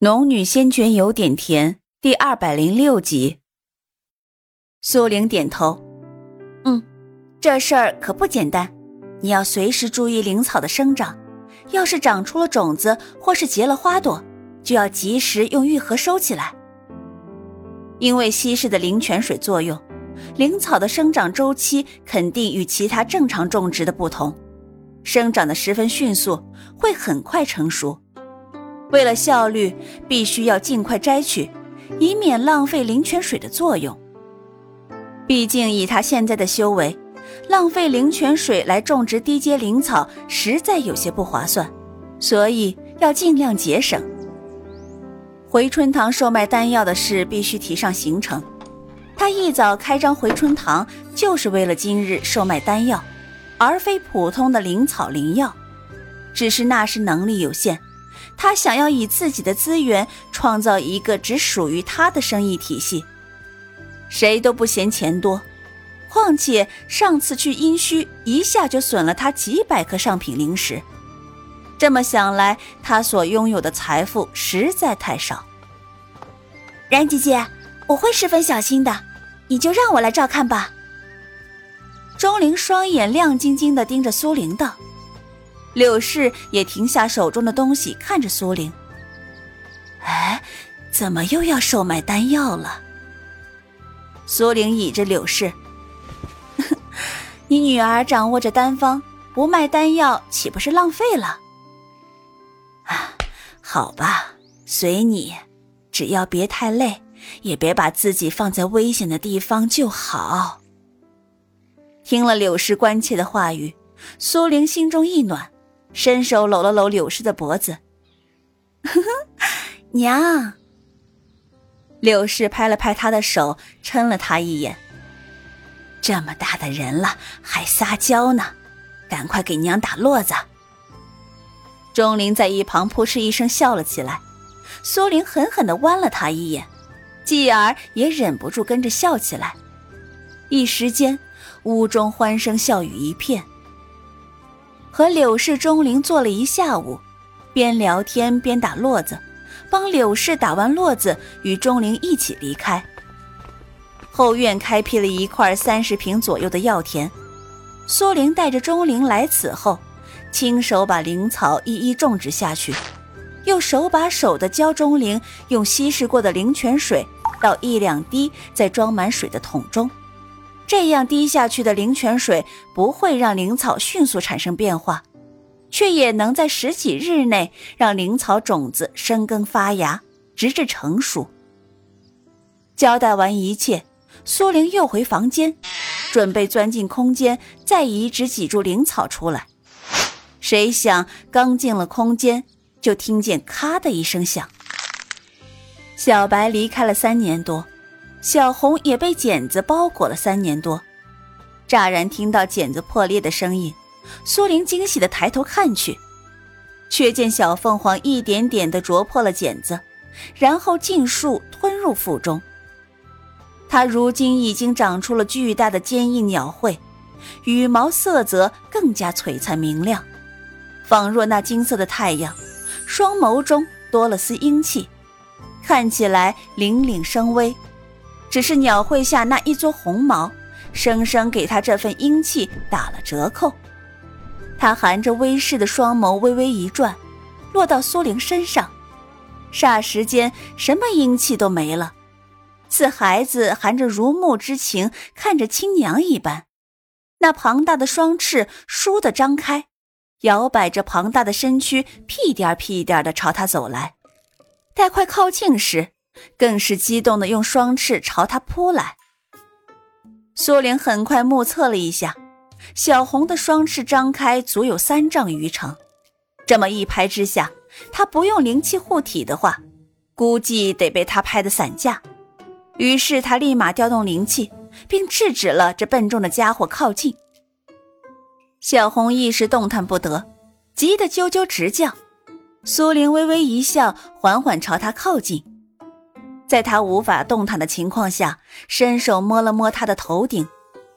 农女先觉有点甜，第二百零六集。苏玲点头，嗯，这事儿可不简单，你要随时注意灵草的生长，要是长出了种子或是结了花朵，就要及时用玉盒收起来。因为稀释的灵泉水作用，灵草的生长周期肯定与其他正常种植的不同，生长的十分迅速，会很快成熟。为了效率，必须要尽快摘取，以免浪费灵泉水的作用。毕竟以他现在的修为，浪费灵泉水来种植低阶灵草，实在有些不划算，所以要尽量节省。回春堂售卖丹药的事必须提上行程。他一早开张回春堂，就是为了今日售卖丹药，而非普通的灵草灵药。只是那时能力有限。他想要以自己的资源创造一个只属于他的生意体系，谁都不嫌钱多。况且上次去阴虚，一下就损了他几百颗上品灵石。这么想来，他所拥有的财富实在太少。然姐姐，我会十分小心的，你就让我来照看吧。钟灵双眼亮晶晶的盯着苏玲道。柳氏也停下手中的东西，看着苏玲。哎，怎么又要售卖丹药了？苏玲倚着柳氏，你女儿掌握着丹方，不卖丹药岂不是浪费了？啊，好吧，随你，只要别太累，也别把自己放在危险的地方就好。听了柳氏关切的话语，苏玲心中一暖。伸手搂了搂柳氏的脖子，呵呵，娘。柳氏拍了拍他的手，嗔了他一眼。这么大的人了，还撒娇呢，赶快给娘打络子。钟灵在一旁扑哧一声笑了起来，苏玲狠狠的剜了他一眼，继而也忍不住跟着笑起来。一时间，屋中欢声笑语一片。和柳氏、钟灵坐了一下午，边聊天边打络子，帮柳氏打完络子，与钟灵一起离开。后院开辟了一块三十平左右的药田，苏玲带着钟灵来此后，亲手把灵草一一种植下去，又手把手的教钟灵用稀释过的灵泉水倒一两滴在装满水的桶中。这样滴下去的灵泉水不会让灵草迅速产生变化，却也能在十几日内让灵草种子生根发芽，直至成熟。交代完一切，苏玲又回房间，准备钻进空间再移植几株灵草出来。谁想刚进了空间，就听见咔的一声响。小白离开了三年多。小红也被茧子包裹了三年多，乍然听到茧子破裂的声音，苏玲惊喜地抬头看去，却见小凤凰一点点地啄破了茧子，然后尽数吞入腹中。它如今已经长出了巨大的坚硬鸟喙，羽毛色泽更加璀璨明亮，仿若那金色的太阳，双眸中多了丝英气，看起来凛凛生威。只是鸟喙下那一撮红毛，生生给他这份英气打了折扣。他含着威势的双眸微微一转，落到苏玲身上，霎时间什么英气都没了，似孩子含着如沐之情看着亲娘一般。那庞大的双翅倏地张开，摇摆着庞大的身躯，屁颠屁颠地朝他走来。待快靠近时，更是激动的用双翅朝他扑来。苏玲很快目测了一下，小红的双翅张开足有三丈余长，这么一拍之下，他不用灵气护体的话，估计得被他拍得散架。于是他立马调动灵气，并制止了这笨重的家伙靠近。小红一时动弹不得，急得啾啾直叫。苏玲微微一笑，缓缓朝他靠近。在他无法动弹的情况下，伸手摸了摸他的头顶，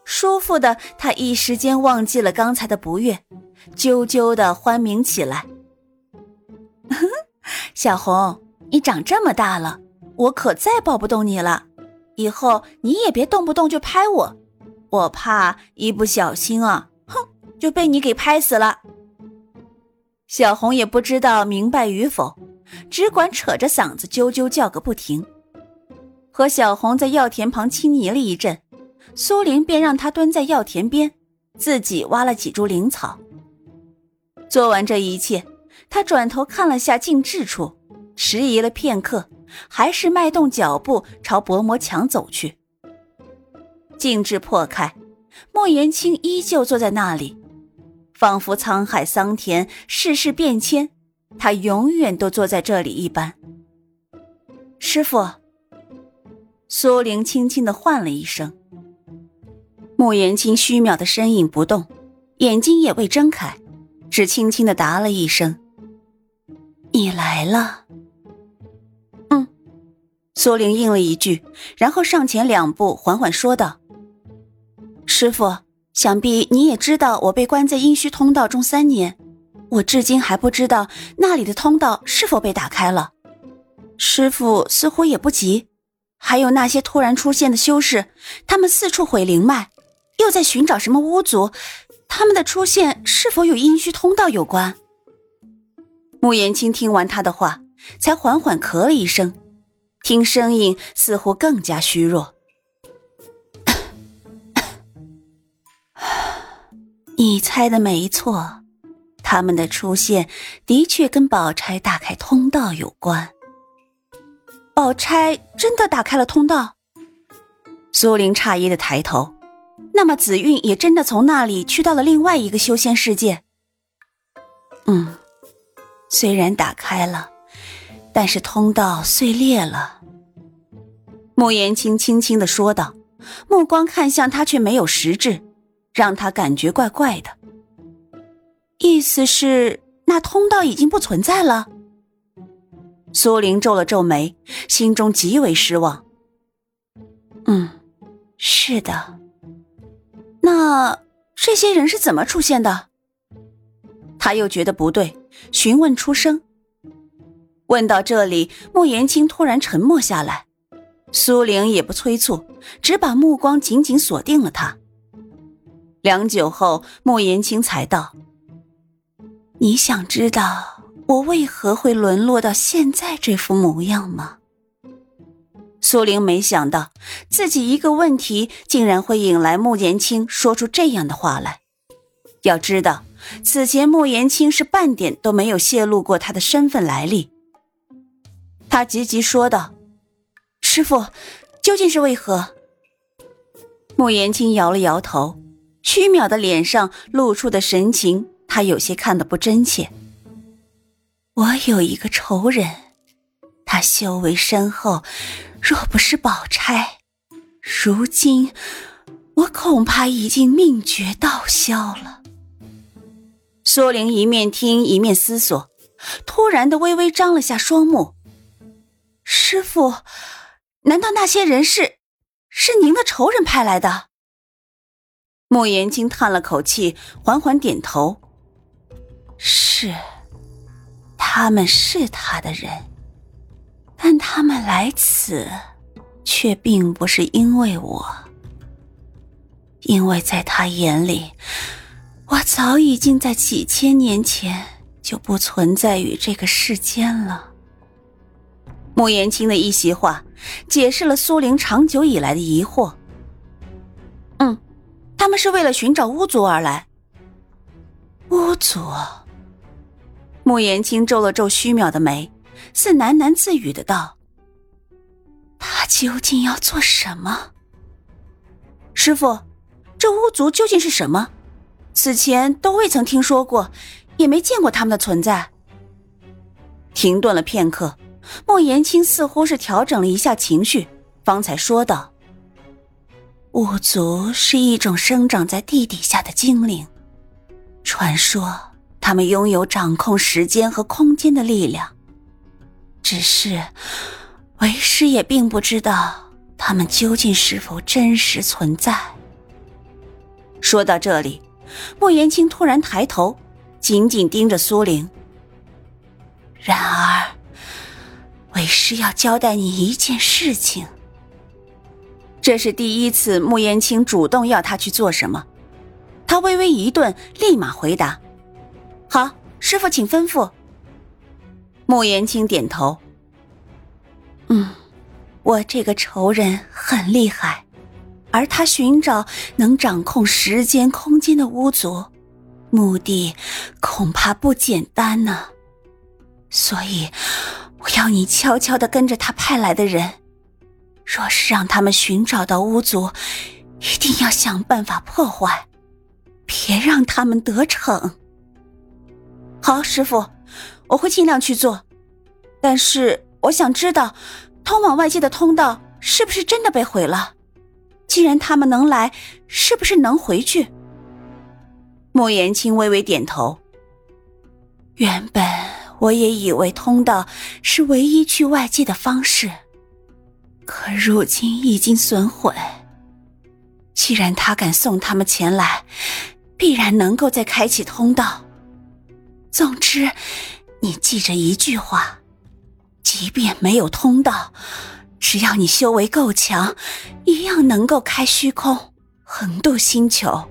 舒服的他一时间忘记了刚才的不悦，啾啾的欢鸣起来。小红，你长这么大了，我可再抱不动你了。以后你也别动不动就拍我，我怕一不小心啊，哼，就被你给拍死了。”小红也不知道明白与否，只管扯着嗓子啾啾叫个不停。和小红在药田旁亲昵了一阵，苏玲便让她蹲在药田边，自己挖了几株灵草。做完这一切，他转头看了下静置处，迟疑了片刻，还是迈动脚步朝薄膜墙走去。静置破开，莫言青依旧坐在那里。仿佛沧海桑田，世事变迁，他永远都坐在这里一般。师傅，苏玲轻轻的唤了一声。穆言青虚渺的身影不动，眼睛也未睁开，只轻轻的答了一声：“你来了。”嗯，苏玲应了一句，然后上前两步，缓缓说道：“师傅。”想必你也知道，我被关在阴虚通道中三年，我至今还不知道那里的通道是否被打开了。师傅似乎也不急，还有那些突然出现的修士，他们四处毁灵脉，又在寻找什么巫族，他们的出现是否与阴虚通道有关？穆言青听完他的话，才缓缓咳了一声，听声音似乎更加虚弱。你猜的没错，他们的出现的确跟宝钗打开通道有关。宝钗真的打开了通道？苏玲诧异的抬头，那么紫韵也真的从那里去到了另外一个修仙世界？嗯，虽然打开了，但是通道碎裂了。穆言青轻轻的说道，目光看向他，却没有实质。让他感觉怪怪的，意思是那通道已经不存在了。苏玲皱了皱眉，心中极为失望。嗯，是的。那这些人是怎么出现的？他又觉得不对，询问出声。问到这里，穆言青突然沉默下来，苏玲也不催促，只把目光紧紧锁定了他。良久后，穆言青才道：“你想知道我为何会沦落到现在这副模样吗？”苏玲没想到自己一个问题竟然会引来穆言青说出这样的话来。要知道，此前穆言青是半点都没有泄露过他的身份来历。他急急说道：“师傅，究竟是为何？”穆言青摇了摇头。虚渺的脸上露出的神情，他有些看得不真切。我有一个仇人，他修为深厚，若不是宝钗，如今我恐怕已经命绝道消了。苏玲一面听一面思索，突然的微微张了下双目。师傅，难道那些人是是您的仇人派来的？穆言青叹了口气，缓缓点头：“是，他们是他的人，但他们来此，却并不是因为我，因为在他眼里，我早已经在几千年前就不存在于这个世间了。”穆言青的一席话，解释了苏玲长久以来的疑惑。嗯他们是为了寻找巫族而来。巫族，穆言青皱了皱虚渺的眉，似喃喃自语的道：“他究竟要做什么？师傅，这巫族究竟是什么？此前都未曾听说过，也没见过他们的存在。”停顿了片刻，穆言青似乎是调整了一下情绪，方才说道。巫族是一种生长在地底下的精灵，传说他们拥有掌控时间和空间的力量。只是为师也并不知道他们究竟是否真实存在。说到这里，莫言青突然抬头，紧紧盯着苏玲。然而，为师要交代你一件事情。这是第一次，穆言青主动要他去做什么。他微微一顿，立马回答：“好，师傅，请吩咐。”穆言青点头：“嗯，我这个仇人很厉害，而他寻找能掌控时间空间的巫族，目的恐怕不简单呢。所以，我要你悄悄的跟着他派来的人。”若是让他们寻找到巫族，一定要想办法破坏，别让他们得逞。好，师傅，我会尽量去做。但是我想知道，通往外界的通道是不是真的被毁了？既然他们能来，是不是能回去？莫言青微微点头。原本我也以为通道是唯一去外界的方式。可如今已经损毁。既然他敢送他们前来，必然能够再开启通道。总之，你记着一句话：即便没有通道，只要你修为够强，一样能够开虚空，横渡星球。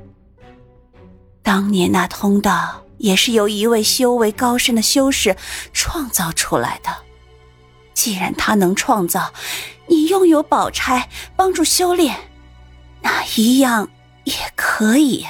当年那通道也是由一位修为高深的修士创造出来的。既然他能创造，你拥有宝钗帮助修炼，那一样也可以。